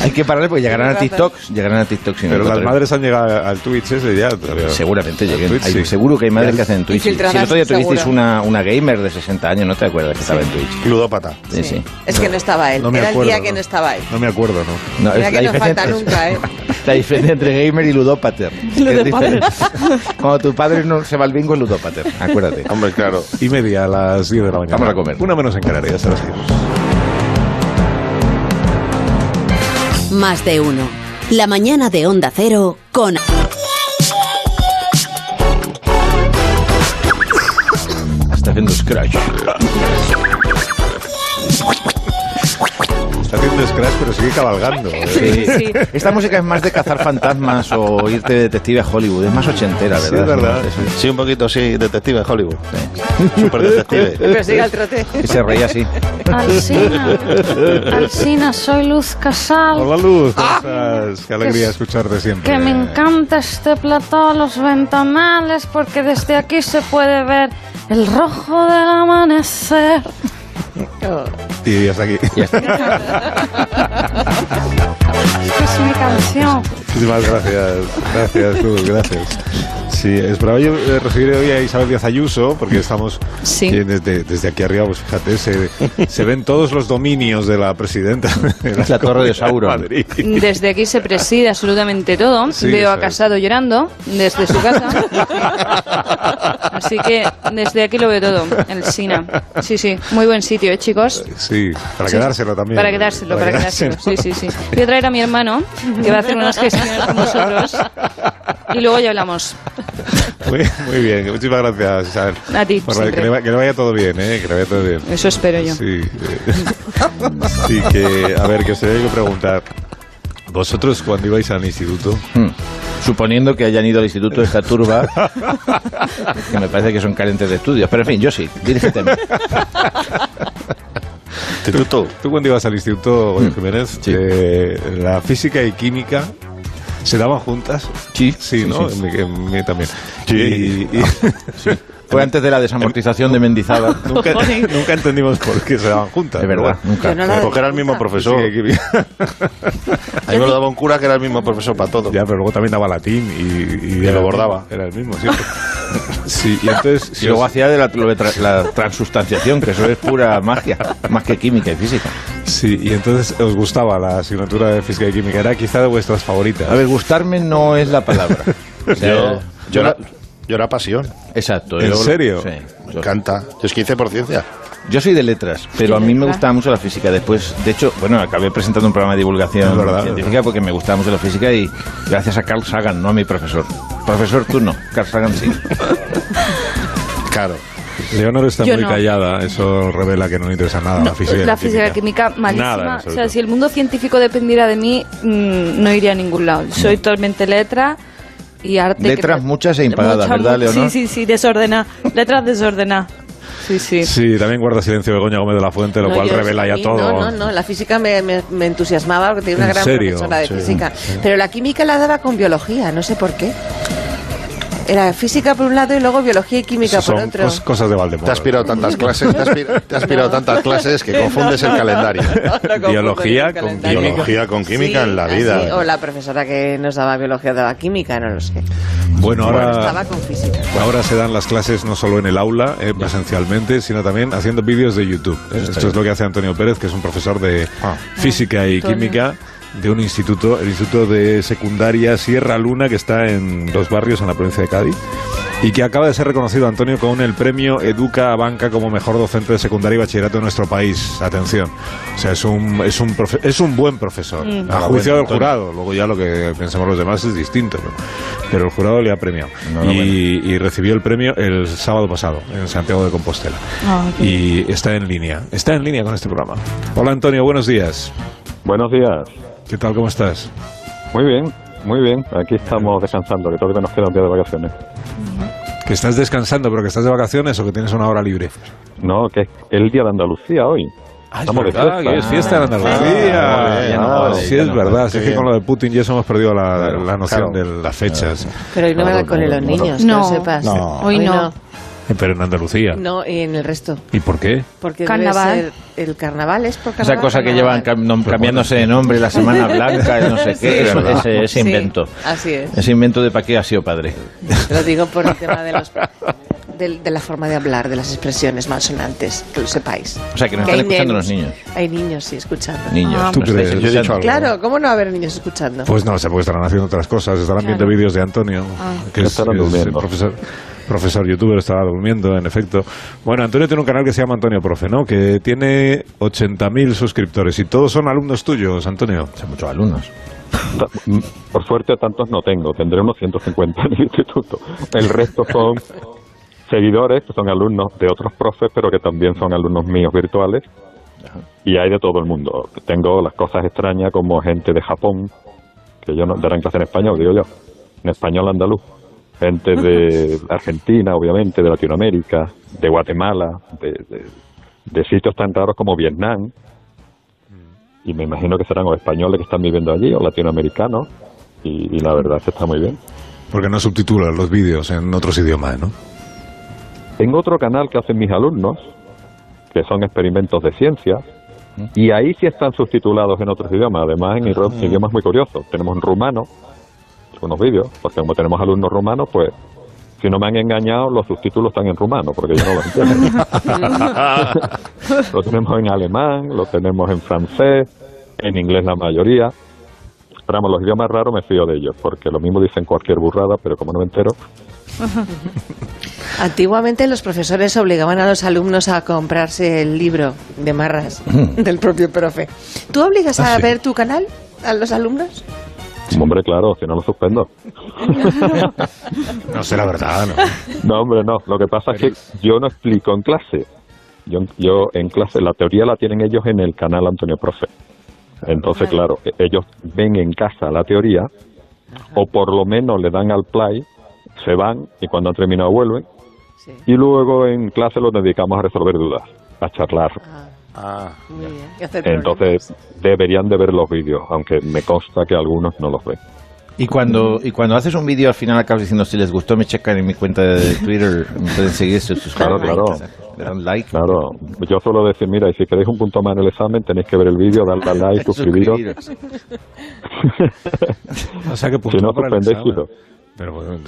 Speaker 2: Hay que pararles porque llegarán a TikTok, llegarán a TikTok sin
Speaker 1: Pero las madres han llegado al Twitch ese ya. todavía.
Speaker 2: Seguramente lleguen.
Speaker 1: Twitch,
Speaker 2: Hay-
Speaker 1: sí.
Speaker 2: Seguro que hay madres que hacen Twitch. Si el otro día tuvisteis una, una gamer de 60 años, ¿no te acuerdas que estaba en Twitch?
Speaker 3: Ludópata.
Speaker 2: Sí, sí.
Speaker 4: Es que no estaba él.
Speaker 1: No me
Speaker 4: Era
Speaker 1: acuerdo,
Speaker 4: el día que
Speaker 1: no.
Speaker 4: no estaba él.
Speaker 1: No me acuerdo, ¿no?
Speaker 2: No,
Speaker 4: No falta
Speaker 2: diferencia-
Speaker 4: nunca, ¿eh?
Speaker 2: La diferencia entre gamer y ludópater. Diferente. Cuando tu padre no se va al bingo es ludópater, acuérdate.
Speaker 3: Hombre, claro.
Speaker 1: Y media a las 10 de la mañana.
Speaker 2: Vamos a comer.
Speaker 1: Una menos en Canarias, ahora seguimos.
Speaker 11: Más de uno. La mañana de Onda Cero con...
Speaker 2: Está haciendo scratch.
Speaker 1: Está haciendo scratch, pero sigue cabalgando. ¿eh?
Speaker 2: Sí. Esta música es más de cazar fantasmas o irte de detective a Hollywood. Es más ochentera,
Speaker 1: Sí,
Speaker 2: ¿verdad?
Speaker 1: es verdad.
Speaker 2: Sí, sí.
Speaker 3: Sí, un poquito, sí, detective de Hollywood. Super detective.
Speaker 4: Pero sigue al trote.
Speaker 2: Y se reía así.
Speaker 6: Alcina, Alcina, soy Luz Casal.
Speaker 1: Hola Luz, ¿cómo estás? Qué alegría escucharte siempre.
Speaker 6: Que me encanta este plató, los ventanales, porque desde aquí se puede ver el rojo del amanecer.
Speaker 1: Y hasta aquí.
Speaker 2: Ya está.
Speaker 6: Es mi canción.
Speaker 1: Muchísimas gracias. Gracias, Luz, gracias. Sí, esperaba yo eh, recibir hoy a Isabel Díaz Ayuso, porque estamos
Speaker 6: Sí.
Speaker 1: desde, desde aquí arriba, pues fíjate, se, se ven todos los dominios de la presidenta de
Speaker 2: La Torre de Sauron.
Speaker 1: Madrid.
Speaker 6: Desde aquí se preside absolutamente todo.
Speaker 1: Sí,
Speaker 6: Veo a
Speaker 1: es.
Speaker 6: Casado llorando desde su casa. Así que desde aquí lo veo todo, el Sina. Sí, sí, muy buen sitio, ¿eh, chicos?
Speaker 1: Sí, para
Speaker 6: Sí.
Speaker 1: quedárselo también.
Speaker 6: Para quedárselo, para, quedárselo. Sí, sí, sí. Voy a traer a mi hermano, que va a hacer unas gestiones con nosotros. Y luego ya hablamos.
Speaker 1: Muy, muy bien, muchísimas gracias, Isabel.
Speaker 6: A ti,
Speaker 1: Por- que, le, va- que le vaya todo bien, ¿eh? Que le vaya todo bien.
Speaker 6: Eso espero yo.
Speaker 1: Sí, eh, sí, que, a ver, que os tenía que preguntar. Vosotros, cuando ibais al instituto,
Speaker 2: Hmm. Suponiendo que hayan ido al instituto de esta turba, que me parece que son carentes de estudios. Pero en fin, yo sí, dirígeteme.
Speaker 3: Instituto.
Speaker 1: tú cuando ibas al instituto, Goyo
Speaker 2: Mm,
Speaker 1: Jiménez,
Speaker 2: sí.
Speaker 1: eh, la física y química se daban juntas.
Speaker 2: Sí,
Speaker 1: Sí,
Speaker 2: sí,
Speaker 1: ¿no?
Speaker 2: sí.
Speaker 1: En mí también.
Speaker 3: Sí.
Speaker 1: Y, y-
Speaker 2: Fue antes de la desamortización de Mendizábal.
Speaker 1: Nunca, nunca entendimos por qué se daban juntas.
Speaker 2: De verdad, nunca.
Speaker 4: No la
Speaker 3: Porque era el mismo profesor.
Speaker 1: Sí, que-
Speaker 3: A mí me lo daba un cura que era el mismo profesor para todo.
Speaker 1: Ya, pero luego también daba latín y, y
Speaker 3: lo
Speaker 1: el
Speaker 3: bordaba.
Speaker 1: mismo, Era el mismo, siempre. Sí, y entonces.
Speaker 2: Y
Speaker 1: si
Speaker 2: luego hacía de la, lo de tra- la transustanciación, que eso es pura magia, más que química y física.
Speaker 1: Sí, y entonces os gustaba la asignatura de física y química. Era quizá de vuestras favoritas.
Speaker 2: A ver, gustarme no es la palabra. O sea,
Speaker 3: Yo, yo, era, yo era pasión.
Speaker 2: Exacto.
Speaker 1: ¿En
Speaker 2: yo-
Speaker 1: serio?
Speaker 2: Sí.
Speaker 3: Me
Speaker 2: Yo,
Speaker 3: encanta. Yo es que hice por ciencia.
Speaker 2: yo soy de letras, pero a mí me gustaba mucho la física. Después, de hecho, bueno, acabé presentando un programa de divulgación
Speaker 1: verdad,
Speaker 2: científica porque me gustaba mucho la física y gracias a Carl Sagan, no a mi profesor. Profesor, tú no, Carl Sagan sí.
Speaker 3: Claro.
Speaker 1: Leonor está
Speaker 6: Yo
Speaker 1: muy
Speaker 6: no.
Speaker 1: callada. Eso revela que no le interesa nada
Speaker 6: No,
Speaker 1: la física. y
Speaker 6: la física química malísima.
Speaker 1: Nada,
Speaker 6: o sea, si el mundo científico dependiera de mí, mm, no iría a ningún lado. Soy totalmente letra y arte.
Speaker 2: Letras muchas e impagadas,
Speaker 6: Mucha,
Speaker 2: ¿verdad, Leonor?
Speaker 6: Sí, sí, sí, desordenadas. Letras desordenadas. Sí, sí.
Speaker 1: Sí, también guarda silencio Begoña Gómez de la Fuente, lo
Speaker 4: No,
Speaker 1: cual revela ya todo.
Speaker 4: No, no, no, la física me, me- me entusiasmaba porque tenía una
Speaker 1: ¿En
Speaker 4: gran
Speaker 1: serio?
Speaker 4: profesora de
Speaker 1: Sí,
Speaker 4: física.
Speaker 1: sí.
Speaker 4: Pero la química la daba con biología, no sé por qué. Era física por un lado y luego biología y química
Speaker 1: Eso
Speaker 4: por
Speaker 1: son
Speaker 4: otro.
Speaker 1: cos- cosas de Valdemoro.
Speaker 3: Te has pirado tantas clases, te has, pir- te has pirado tantas clases que confundes el calendario.
Speaker 1: Biología con química.
Speaker 3: Biología con química
Speaker 4: Sí,
Speaker 3: en la
Speaker 4: así,
Speaker 3: vida.
Speaker 4: o la profesora que nos daba biología daba química, no lo sé.
Speaker 1: Bueno,
Speaker 4: Bueno,
Speaker 1: ahora,
Speaker 4: estaba con física.
Speaker 1: ahora se dan las clases no solo en el aula, eh, presencialmente, sino también haciendo vídeos de YouTube. Eh, Esto es lo que hace Antonio Pérez, que es un profesor de
Speaker 3: Ah.
Speaker 1: física y química de un instituto, el Instituto de Secundaria Sierra Luna, que está en los barrios en la provincia de Cádiz, y que acaba de ser reconocido, Antonio, con el premio Educa a Banca como mejor docente de secundaria y bachillerato de nuestro país. Atención. O sea, es un, es un, profe- es un buen profesor.
Speaker 6: Mm.
Speaker 1: A juicio del jurado. Luego ya lo que pensamos los demás es distinto. Pero, pero el jurado le ha premiado. Y, y recibió el premio el sábado pasado en Santiago de Compostela.
Speaker 6: Ah,
Speaker 1: Y está en línea. Está en línea con este programa. Hola Antonio, buenos días.
Speaker 12: Buenos días.
Speaker 1: ¿Qué tal? ¿Cómo estás?
Speaker 12: Muy bien, muy bien. Aquí estamos descansando, que todavía nos queda un día de vacaciones.
Speaker 1: ¿Que estás descansando, pero que estás de vacaciones o que tienes una hora libre?
Speaker 12: No, que es el día de Andalucía hoy.
Speaker 1: Ah, es verdad,
Speaker 12: fiesta.
Speaker 1: que es fiesta en Andalucía.
Speaker 3: Ah,
Speaker 2: no
Speaker 1: Ah,
Speaker 2: vale,
Speaker 1: sí, es
Speaker 2: no
Speaker 1: verdad. es que con lo de Putin ya eso hemos perdido la, la noción
Speaker 3: claro.
Speaker 1: de las fechas.
Speaker 4: Pero hoy no me
Speaker 12: Claro,
Speaker 4: va con el de los niños,
Speaker 6: No.
Speaker 4: que lo sepas.
Speaker 3: No.
Speaker 6: Hoy no.
Speaker 1: Eh, Pero en Andalucía.
Speaker 4: No, y en el resto.
Speaker 1: ¿Y por qué?
Speaker 4: Porque
Speaker 6: Carnaval.
Speaker 4: debe ser el carnaval es por
Speaker 2: Esa
Speaker 4: carnaval.
Speaker 2: cosa que llevan cam- cambiándose de nombre, la Semana Blanca, no sé qué, eso-
Speaker 1: verdad.
Speaker 2: ese, ese
Speaker 4: Sí,
Speaker 2: invento.
Speaker 4: así es.
Speaker 2: Ese invento de pa' qué ha sido padre.
Speaker 4: Te lo digo por el tema de los del- de, la forma de hablar, de las expresiones malsonantes, que lo sepáis.
Speaker 2: O sea, que nos
Speaker 4: Que
Speaker 2: están
Speaker 4: hay
Speaker 2: escuchando
Speaker 4: nenos.
Speaker 2: los niños.
Speaker 4: Hay niños, sí, escuchando.
Speaker 2: Niños,
Speaker 6: Ah,
Speaker 1: ¿Tú crees?
Speaker 3: Yo he dicho
Speaker 2: escuchando.
Speaker 3: algo.
Speaker 4: Claro, ¿cómo no haber niños escuchando?
Speaker 1: Pues no sé, porque estarán haciendo otras cosas. Estarán viendo
Speaker 6: Claro.
Speaker 1: vídeos de Antonio, que es, es
Speaker 12: durmiendo.
Speaker 1: profesor, profesor youtuber, estará durmiendo, en efecto. Bueno, Antonio tiene un canal que se llama Antonio Profe, ¿no? Que tiene 80.000 suscriptores y todos son alumnos tuyos, Antonio.
Speaker 2: Son muchos alumnos.
Speaker 12: Por suerte, tantos no tengo. Tendré unos 150 en el instituto. El resto son seguidores, que son alumnos de otros profes, pero que también son alumnos míos virtuales. Y hay de todo el mundo. Tengo las cosas extrañas como gente de Japón, que yo no darán clase en español, digo yo, en español andaluz. Gente de Argentina, obviamente, de Latinoamérica, de Guatemala, de, de- de sitios tan raros como Vietnam. Y me imagino que serán o españoles que están viviendo allí o latinoamericanos. Y, y la verdad que está muy bien.
Speaker 1: Porque no subtitulan los vídeos en otros idiomas, ¿no?
Speaker 12: Tengo otro canal que hacen mis alumnos, que son experimentos de ciencia, y ahí sí están subtitulados en otros idiomas, además en iro- idiomas muy curiosos. Tenemos en rumano unos vídeos, porque como tenemos alumnos rumanos, pues si no me han engañado, los subtítulos están en rumano, porque yo no los entiendo. lo tenemos en alemán, lo tenemos en francés, en inglés la mayoría. Pero vamos, los idiomas raros me fío de ellos, porque lo mismo dicen cualquier burrada, pero como no me entero,
Speaker 4: Antiguamente los profesores obligaban a los alumnos a comprarse el libro de marras del propio profe. ¿Tú obligas a
Speaker 1: Ah, sí.
Speaker 4: ver tu canal a los alumnos?
Speaker 12: Hombre, claro, si no lo suspendo.
Speaker 1: No sé la verdad, ¿no?
Speaker 12: No, hombre, no. Lo que pasa es que yo no explico en clase. Yo, yo en clase, la teoría la tienen ellos en el canal Antonio Profe. Entonces, claro, e- ellos ven en casa la teoría, o por lo menos le dan al play, se van y cuando han terminado vuelven.
Speaker 4: Sí.
Speaker 12: Y luego en clase los dedicamos a resolver dudas, a charlar.
Speaker 3: Ah,
Speaker 4: Muy bien.
Speaker 12: Entonces deberían de ver los vídeos, aunque me consta que algunos no los ven.
Speaker 2: Y cuando, y cuando haces un vídeo al final acabas diciendo si les gustó me checan en mi cuenta de Twitter, me pueden seguir sus
Speaker 12: Claro, claro.
Speaker 2: Le dan like.
Speaker 12: Claro, yo suelo decir, mira, y si queréis un punto más en el examen, tenéis que ver el vídeo, darle a like, suscribiros.
Speaker 1: O sea que
Speaker 12: Si no,
Speaker 1: para el examen. Pero bueno,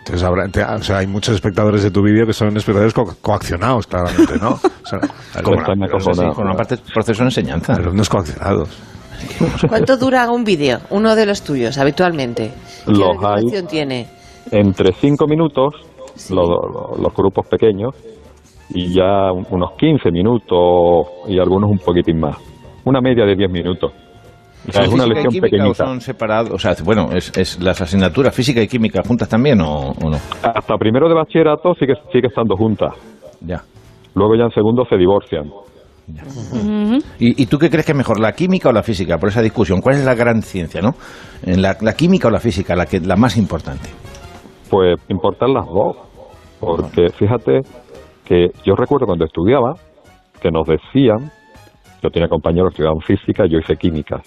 Speaker 1: entonces habrá- te- o sea, hay muchos espectadores de tu vídeo que son espectadores co- coaccionados, claramente, ¿no? O sea,
Speaker 2: Como una-
Speaker 1: la-
Speaker 2: sí, con una parte del proceso de enseñanza.
Speaker 1: alumnos coaccionados.
Speaker 4: ¿Cuánto dura un vídeo? Uno de los tuyos, habitualmente. ¿Qué
Speaker 12: Los hay
Speaker 4: tiene?
Speaker 12: entre 5 minutos, lo- lo- los grupos pequeños, y ya un- unos 15 minutos y algunos un poquitín más. Una media de 10 minutos. O sea, es una
Speaker 2: ¿Física y
Speaker 12: pequeñita.
Speaker 2: son separados? O sea, bueno, es, es las asignaturas física y química juntas también o, o no?
Speaker 12: Hasta primero de bachillerato sigue, sigue estando juntas.
Speaker 2: Ya.
Speaker 12: Luego ya en segundo se divorcian.
Speaker 2: ¿Y, y tú qué crees que es mejor, la química o la física? Por esa discusión, ¿cuál es la gran ciencia, no? En la, la química o la física, la, que, la más importante.
Speaker 12: Pues importan las dos. Porque fíjate que yo recuerdo cuando estudiaba que nos decían, yo tenía compañeros que estudiaban física, yo hice química.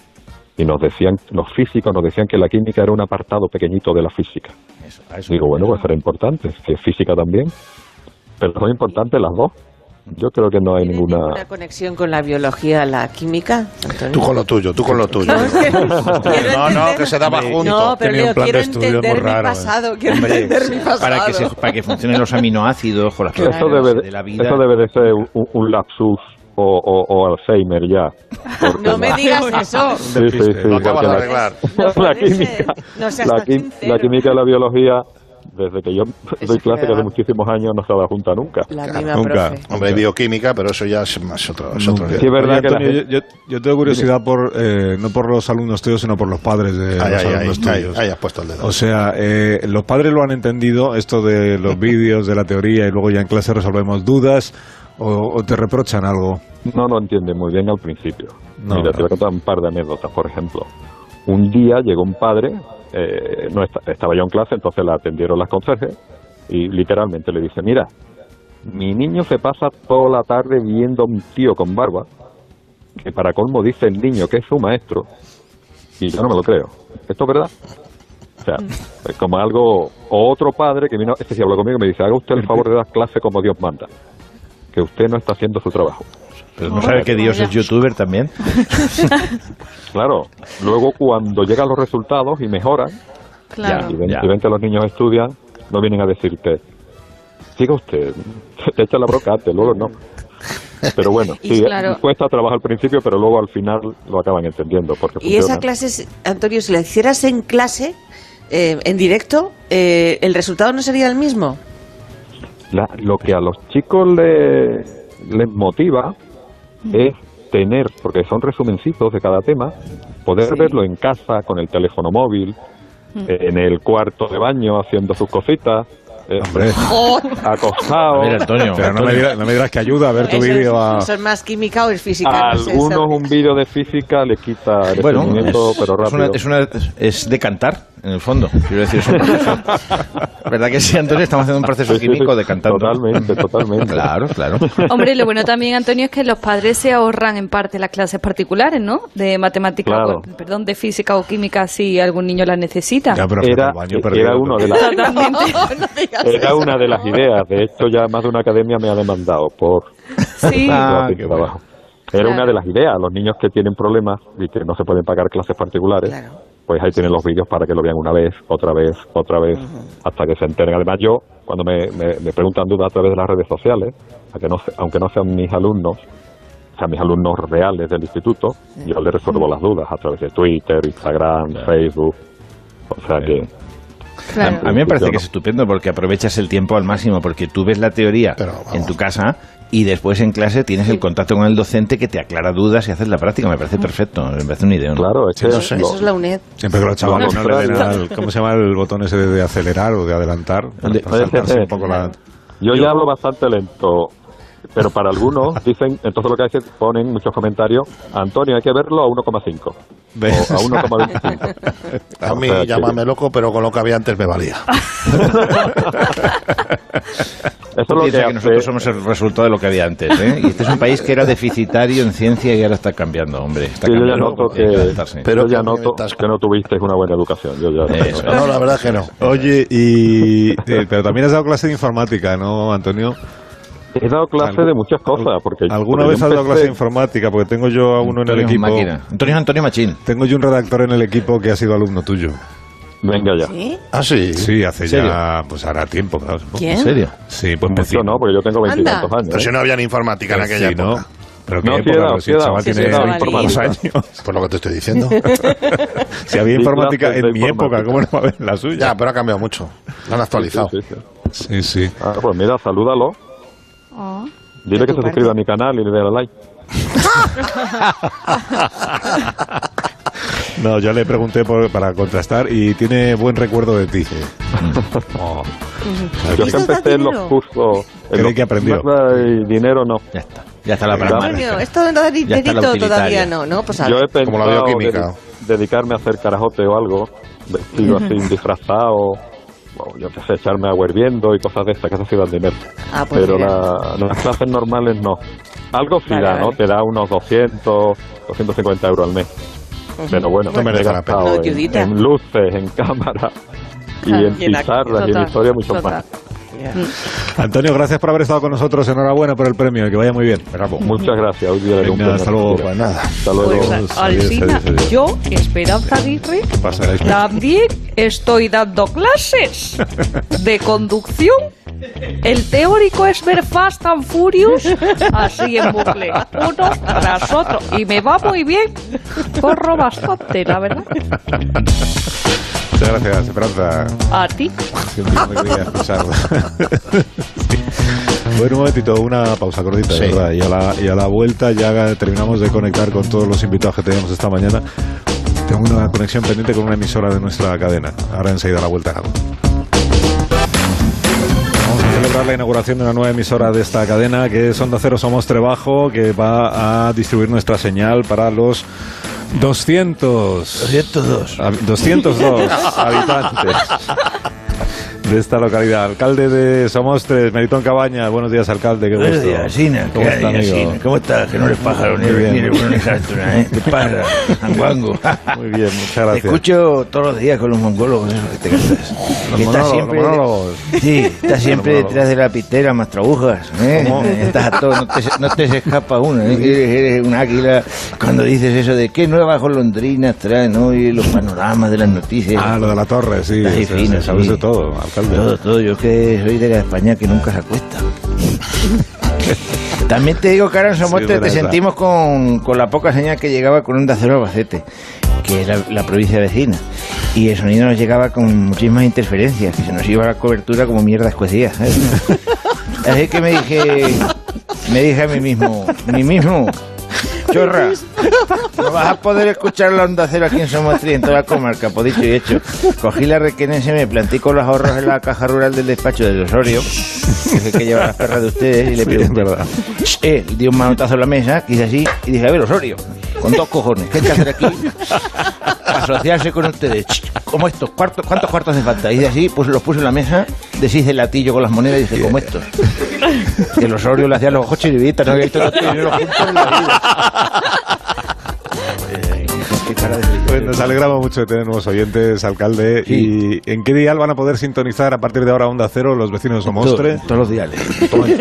Speaker 12: Y nos decían, los físicos nos decían que la química era un apartado pequeñito de la física. Digo, bueno, pues era importante, si es física también. Pero son importantes las dos. Yo creo que no hay ninguna...
Speaker 4: ¿Una conexión con la biología, la química? Antonio?
Speaker 3: Tú con lo tuyo, tú con lo tuyo.
Speaker 4: No, que
Speaker 3: No, que se daba junto.
Speaker 4: No, pero
Speaker 1: Tenía un plan de estudio
Speaker 4: entender
Speaker 1: muy raro, ¿eh?
Speaker 4: pasado. Quiero
Speaker 2: Hombre,
Speaker 4: entender mi pasado.
Speaker 2: para que, se- para que funcionen los aminoácidos con las
Speaker 12: Eso
Speaker 2: proteínas
Speaker 12: debe,
Speaker 2: de la vida.
Speaker 12: eso debe de ser un, un lapsus o, o- o Alzheimer ya.
Speaker 4: No me
Speaker 12: la-
Speaker 4: digas eso.
Speaker 12: Sí, sí, sí.
Speaker 3: Lo acabas de
Speaker 12: la-
Speaker 3: arreglar.
Speaker 4: No
Speaker 12: la química.
Speaker 4: No
Speaker 12: la, quim- química y la biología, desde que yo doy clase, que hace muchísimos años, no se ha dado junta nunca.
Speaker 4: La misma
Speaker 1: nunca.
Speaker 4: profe.
Speaker 3: Hombre, bioquímica, pero eso ya es más otro, es otro.
Speaker 12: Sí, es verdad
Speaker 1: Oye,
Speaker 12: que la
Speaker 1: yo, yo- yo tengo curiosidad por eh, no por los alumnos tuyos, sino por los padres de los
Speaker 3: ahí,
Speaker 1: alumnos
Speaker 3: ahí,
Speaker 1: tuyos.
Speaker 3: ahí has puesto el dedo.
Speaker 1: O sea, eh, los padres lo han entendido, esto de los vídeos, de la teoría, y luego ya en clase resolvemos dudas, o, o te reprochan algo.
Speaker 12: No lo entiende muy bien al principio.
Speaker 1: No,
Speaker 12: Mira,
Speaker 1: no.
Speaker 12: te voy a contar un par de anécdotas, por ejemplo. Un día llegó un padre, eh, no esta- estaba yo en clase, entonces la atendieron las conserjes y literalmente le dice, mira, mi niño se pasa toda la tarde viendo a un tío con barba, que para colmo dice el niño que es su maestro, y yo no me lo creo. ¿Esto es verdad? O sea, es como algo, otro padre que vino, este sí habló conmigo y me dice, haga usted el favor de dar clase como Dios manda, que usted no está haciendo su trabajo.
Speaker 2: Pero no sabe que Dios es youtuber también.
Speaker 12: Claro, luego cuando llegan los resultados y mejoran,
Speaker 6: Claro.
Speaker 12: y, ven,
Speaker 2: Ya.
Speaker 12: y ven que los niños estudian, no vienen a decirte, siga usted, te echa la brocate, luego no. Pero bueno,
Speaker 4: Y
Speaker 12: sí,
Speaker 6: claro.
Speaker 12: cuesta trabajo al principio, pero luego al final lo acaban entendiendo. Porque
Speaker 4: Y esa
Speaker 12: funciona.
Speaker 4: clase, Antonio, si la hicieras en clase, eh, en directo, eh, ¿el resultado no sería el mismo?
Speaker 12: La- lo que a los chicos le- les motiva es tener, porque son resumencitos de cada tema, poder verlo en casa con el teléfono móvil, en el cuarto de baño haciendo sus cositas, eh, acostado.
Speaker 2: A ver, Antonio.
Speaker 1: Pero no me, digas, no me dirás que ayuda a ver tu
Speaker 4: ¿Eso es-
Speaker 1: vídeo a...
Speaker 4: ¿Eso es más química o es física?
Speaker 12: A
Speaker 4: No
Speaker 12: algunos un vídeo de física le quita el
Speaker 2: Bueno, es,
Speaker 12: pero
Speaker 2: es una,
Speaker 12: rápido.
Speaker 2: es, una- es de cantar, en el fondo. Quiero decir, es un proceso. ¿Verdad que sí, Antonio? Estamos haciendo un proceso químico de cantando.
Speaker 12: Totalmente, totalmente.
Speaker 2: Claro, claro.
Speaker 6: Hombre, lo bueno también, Antonio, es que los padres se ahorran en parte las clases particulares, ¿no? De matemática,
Speaker 12: Claro.
Speaker 6: o- perdón, de física o química si algún niño las necesita.
Speaker 1: Ya, pero frente
Speaker 12: Era,
Speaker 1: baño
Speaker 12: era uno de las,
Speaker 4: no
Speaker 12: era una de las ideas. De hecho, ya más de una academia me ha demandado por
Speaker 6: Sí.
Speaker 2: Ah,
Speaker 12: por
Speaker 2: qué
Speaker 12: trabajo. Era
Speaker 6: Claro.
Speaker 12: una de las ideas. Los niños que tienen problemas y que no se pueden pagar clases particulares,
Speaker 4: Claro.
Speaker 12: Pues ahí tienen los vídeos para que lo vean una vez, otra vez, otra vez, hasta que se enteren. Además, yo, cuando me, me- me preguntan dudas a través de las redes sociales, a que no se- aunque no sean mis alumnos, o sea, mis alumnos reales del instituto, yo les resuelvo las dudas a través de Twitter, Instagram, Facebook. O sea que...
Speaker 6: Claro.
Speaker 2: A mí me parece que es estupendo porque aprovechas el tiempo al máximo, porque tú ves la teoría
Speaker 3: Pero,
Speaker 2: en tu casa y después en clase tienes el contacto con el docente que te aclara dudas y haces la práctica. Me parece perfecto, me parece una idea.
Speaker 12: Claro, es que lo-.
Speaker 4: Eso es la UNED.
Speaker 1: Siempre que los chavales no le den
Speaker 12: contrario.
Speaker 1: al... ¿Cómo se llama el botón ese de acelerar o de adelantar? Para
Speaker 12: Puede
Speaker 1: saltarse
Speaker 12: ser.
Speaker 1: un poco la...
Speaker 12: Yo ya hablo bastante lento, pero para algunos dicen, entonces lo que hacen, ponen muchos comentarios, Antonio, hay que verlo a 1,5. O a 1,25.
Speaker 3: A mí
Speaker 12: O sea que-
Speaker 3: llámame loco, pero con lo que había antes me valía.
Speaker 12: Eso es lo que,
Speaker 2: nosotros somos el resultado de lo que había antes. ¿eh? Y este es un país que era deficitario en ciencia y ahora está cambiando, hombre. Está
Speaker 12: yo ya noto que, pero ya noto que no tuvisteis una buena educación. Yo ya
Speaker 2: Eso.
Speaker 3: No, la verdad que no.
Speaker 1: Oye, y, eh, pero también has dado clase de informática, ¿no, Antonio?
Speaker 12: He dado clase de muchas cosas. Porque
Speaker 1: ¿Alguna vez has dado clase de informática? Porque tengo yo a uno en el equipo.
Speaker 2: máquina. Antonio Antonio Machín.
Speaker 1: Tengo yo un redactor en el equipo que ha sido alumno tuyo.
Speaker 12: Venga ya.
Speaker 3: Ah, sí.
Speaker 1: Sí, hace ya, pues hará tiempo, claro.
Speaker 4: ¿Quién?
Speaker 2: ¿En serio?
Speaker 1: Sí, pues
Speaker 12: Mucho
Speaker 1: vecino.
Speaker 12: no, porque yo tengo veintitantos años.
Speaker 3: Pero si
Speaker 12: ¿eh?
Speaker 3: no había ni informática en
Speaker 1: Pues
Speaker 3: aquella
Speaker 1: sí, ¿no?
Speaker 3: época.
Speaker 1: Pero qué
Speaker 12: No,
Speaker 1: época,
Speaker 12: sí
Speaker 1: si el chaval tiene
Speaker 4: sí, era
Speaker 1: 22
Speaker 12: informática.
Speaker 1: años.
Speaker 3: Pues lo que te estoy diciendo.
Speaker 1: Si había informática en mi época. ¿cómo no va a haber en la suya?
Speaker 3: ya, pero ha cambiado mucho. Lo han actualizado.
Speaker 12: Sí, sí, sí.
Speaker 1: Sí, sí.
Speaker 12: Ah, pues mira, salúdalo. Dile que se suscriba a mi canal y le dé a like.
Speaker 1: No, yo le pregunté por- para contrastar y tiene buen recuerdo de ti. Oh,
Speaker 12: Yo empecé en los cursos.
Speaker 1: Cree que aprendió.
Speaker 12: Y dinero no.
Speaker 2: Ya está. Ya está la.
Speaker 4: Antonio, esto dedito
Speaker 2: utilitaria.
Speaker 4: todavía no, ¿no? Pues
Speaker 12: Yo he pensado
Speaker 3: Como la bioquímica.
Speaker 12: dedi- dedicarme a hacer carajote o algo, vestido así disfrazado, yo qué sé, echarme agua hirviendo y cosas de estas que se hacen dinero.
Speaker 4: Ah, pues
Speaker 12: Pero la- las clases normales no. Algo sí
Speaker 4: Vale,
Speaker 12: da, ¿no?
Speaker 4: vale.
Speaker 12: Te da unos 200, 250 euros al mes. Pero bueno,
Speaker 3: No
Speaker 12: me he gastado en, luces, en cámara y en pizarras y en historia mucho
Speaker 6: total.
Speaker 12: Más.
Speaker 1: Antonio, gracias por haber estado con nosotros. Enhorabuena por el premio y que vaya muy bien. Bravo.
Speaker 12: Muchas gracias. Hoy día
Speaker 1: Venga, hasta
Speaker 12: una
Speaker 1: luego.
Speaker 12: quiera.
Speaker 3: Pues nada.
Speaker 12: Hasta luego.
Speaker 6: Pues
Speaker 1: Adiós,
Speaker 6: Alsina,
Speaker 1: adiós, adiós.
Speaker 6: yo, Esperanza Aguirre, también estoy dando clases de conducción. El teórico es ver Fast and Furious así en bucle, uno tras otro. Y me va muy bien. Corro bastante, la verdad.
Speaker 1: Muchas gracias, Esperanza.
Speaker 6: A ti.
Speaker 1: Siempre. Sí. Bueno, un momentito, una pausa cortita, de
Speaker 3: Sí.
Speaker 1: verdad. Y a, la, y a la vuelta ya terminamos de conectar con todos los invitados que teníamos esta mañana. Tengo una conexión pendiente con una emisora de nuestra cadena. Ahora enseguida a la vuelta hago. Vamos a celebrar la inauguración de una nueva emisora de esta cadena que es Onda Cero Somos Trebajo, que va a distribuir nuestra señal para los 200
Speaker 2: 202.
Speaker 1: hab- 202 habitantes de esta localidad. Alcalde de Somostres, Meritón Cabaña. Buenos días, alcalde. Qué
Speaker 2: Buenos
Speaker 1: gusto.
Speaker 2: días, Sina.
Speaker 1: ¿Cómo está, amigo?
Speaker 2: ¿Cómo estás? Que no eres pájaro ni eres
Speaker 1: bien.
Speaker 2: ni eres bueno ni sátuna, ¿eh? ¿Qué pasa, Anguango?
Speaker 1: Muy bien, muchas
Speaker 2: Te
Speaker 1: gracias.
Speaker 2: escucho todos los días con los mongólogos esos que te cantas.
Speaker 1: Los
Speaker 2: estás siempre,
Speaker 1: los monólogos.
Speaker 2: Sí, estás siempre detrás de la pitera, más trabujas. ¿eh?
Speaker 1: ¿Cómo?
Speaker 2: Estás a todo, no, te, se- no te se escapa una. ¿eh? Eres, eres un águila cuando dices eso de qué nuevas golondrinas traen hoy los panoramas de las noticias.
Speaker 1: Ah, lo de la torre, sí.
Speaker 2: Estás
Speaker 1: sí,
Speaker 2: fino,
Speaker 1: sí, sabes
Speaker 2: sí.
Speaker 1: de todo, alcalde.
Speaker 2: Todo, todo. Yo que soy de la España que nunca se acuesta. También te digo en Somote
Speaker 1: Sí,
Speaker 2: te sentimos con, con la poca señal que llegaba con Onda Cero Albacete, que es la, provincia vecina. Y el sonido nos llegaba con muchísimas interferencias, que se nos iba la cobertura como mierda escuecida. ¿sabes? Así que me dije, me dije a mí mismo, mí mismo, chorra, no vas a poder escuchar la onda cero aquí en Somostri, en toda la comarca, por dicho y hecho. Cogí la requenense, me planté con los ahorros en la caja rural del despacho del Osorio, que es el que lleva las perras de ustedes, y le pregunté, eh, di un manotazo en la mesa, que hice así, y dije, a ver, Osorio, con dos cojones, ¿qué hay que hacer aquí? Asociarse con ustedes. Ch, ¿Cómo estos? ¿Cuartos, ¿Cuántos cuartos hace falta? Y de así, pues los puse en la mesa, deshice el latillo con las monedas y dije, como estos. Que el Osorio le hacía los ojos chiribitas, no había visto dinero juntos en la vida.
Speaker 1: Pues nos alegramos mucho de tener nuevos oyentes, alcalde.
Speaker 2: Sí.
Speaker 1: ¿Y en qué dial van a poder sintonizar a partir de ahora Onda Cero los vecinos de Somostre?
Speaker 2: To- Todos los diales.
Speaker 1: Como en,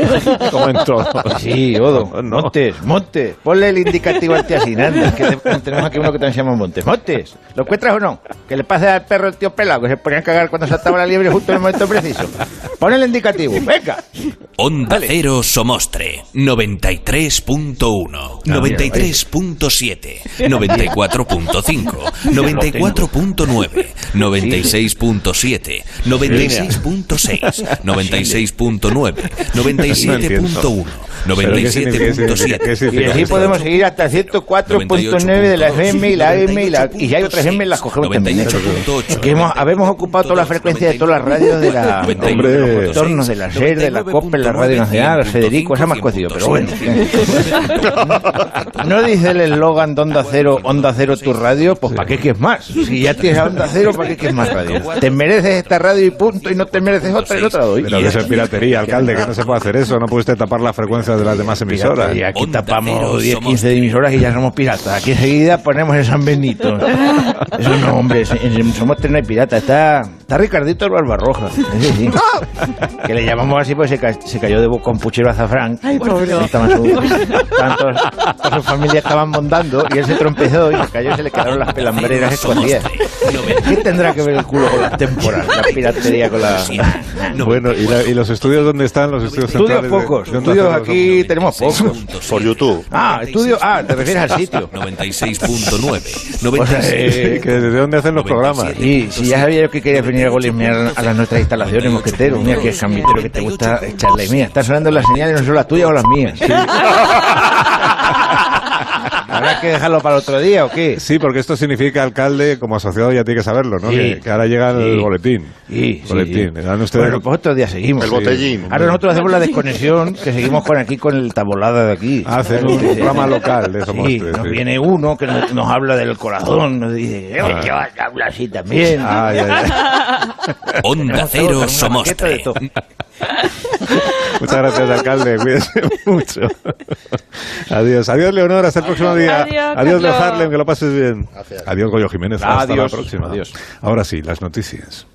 Speaker 1: como en todo.
Speaker 2: Sí, Odo.
Speaker 1: No.
Speaker 2: Montes, Montes. Ponle el indicativo al tío Asinanda, que te- tenemos aquí uno que también se llama Montes. Montes, ¿lo encuentras o no? Que le pase al perro el tío pelado, que se ponía a cagar cuando saltaba la liebre justo en el momento preciso. Pon el indicativo, venga.
Speaker 13: Onda Cero Somostre 93.1, 93.7, 94.5, 94.9, 96.7, 96.6, 96.9, 97.1,
Speaker 1: Pero ¿qué significa? ¿Qué significa? ¿Qué
Speaker 13: 97.7.
Speaker 1: significa
Speaker 2: Y así podemos seguir hasta 104.9 de la FM y la AM y, la, y ya hay otras FM las cogemos también. ¿eh?
Speaker 13: 98.8,
Speaker 2: Que hemos, habemos ocupado toda la frecuencia de todas las radios de la, de los contornos de la SER, de la COPE, en la Radio Nacional, Federico, se ha más cocido, pero bueno. ¿No dice el eslogan de Onda Cero, Onda Cero tu radio? Pues ¿para qué quieres más? Si ya tienes Onda Cero, ¿para qué quieres más radio? Te mereces esta radio y punto, y no te mereces otra y no te la doy.
Speaker 1: Pero que eso es piratería, alcalde, que no se puede hacer eso. No puede usted tapar las frecuencias de las demás emisoras.
Speaker 2: Y aquí tapamos 10, 15 de emisoras y ya somos piratas. Aquí enseguida ponemos el San Benito. Eso no, hombre, Somos Tres no hay pirata. Está, está Ricardito el Barbarroja. Ese sí. Que le llamamos así porque se, se cayó de boca un puchero azafrán.
Speaker 4: Ay, pobre.
Speaker 2: Estaban su, toda su familia estaban montando y él se trompezó y se cayó y se le quedaron las pelambreras escondidas. ¿Qué tendrá que ver el culo con las temporadas? La piratería con la...
Speaker 1: Bueno, ¿y, la- y los estudios dónde están? Los estudios
Speaker 2: Estudios
Speaker 1: centrales de-
Speaker 2: pocos,
Speaker 1: de
Speaker 2: estudios aquí tenemos pocos.
Speaker 3: Por YouTube.
Speaker 2: Ah, estudio, ah, te refieres al sitio.
Speaker 13: 96.9.
Speaker 2: O sea, eh,
Speaker 1: que ¿De dónde hacen los programas?
Speaker 2: Sí, si ya sabía yo que querías venir a golismear a las nuestras instalaciones, mosquetero. Mira que cambitero que te gusta echarle. Mira, están sonando las señales, no son las tuyas o las mías. ¿Habrá que dejarlo para otro día o qué?
Speaker 1: Sí, porque esto significa, alcalde, como asociado ya tiene que saberlo, ¿no?
Speaker 2: Sí.
Speaker 1: Que, que ahora llega el
Speaker 2: Sí.
Speaker 1: boletín.
Speaker 2: Sí, sí,
Speaker 1: boletín.
Speaker 2: sí.
Speaker 1: Dan ustedes-
Speaker 2: Bueno, pues otro día seguimos.
Speaker 3: El
Speaker 2: Sí.
Speaker 3: botellín.
Speaker 2: Ahora nosotros hacemos la desconexión, que seguimos con aquí con el tabolada de aquí.
Speaker 1: Hacen un programa local de Somos
Speaker 2: Sí,
Speaker 1: Tres,
Speaker 2: nos
Speaker 1: sí.
Speaker 2: viene uno que nos, nos habla del corazón, nos dice, "Eh,
Speaker 1: Ah.
Speaker 2: yo hablo así también.
Speaker 1: Ay, ay, ay.
Speaker 13: Onda Cero
Speaker 2: una
Speaker 13: Somostre.
Speaker 1: Muchas gracias, alcalde. Cuídese mucho. Adiós. Adiós, Leonor. Hasta el próximo día.
Speaker 5: Adiós,
Speaker 1: Adiós, Leo. Harlem. Que lo pases bien. Adiós, Goyo Jiménez. Hasta la próxima.
Speaker 2: Adiós.
Speaker 1: Ahora sí, las noticias.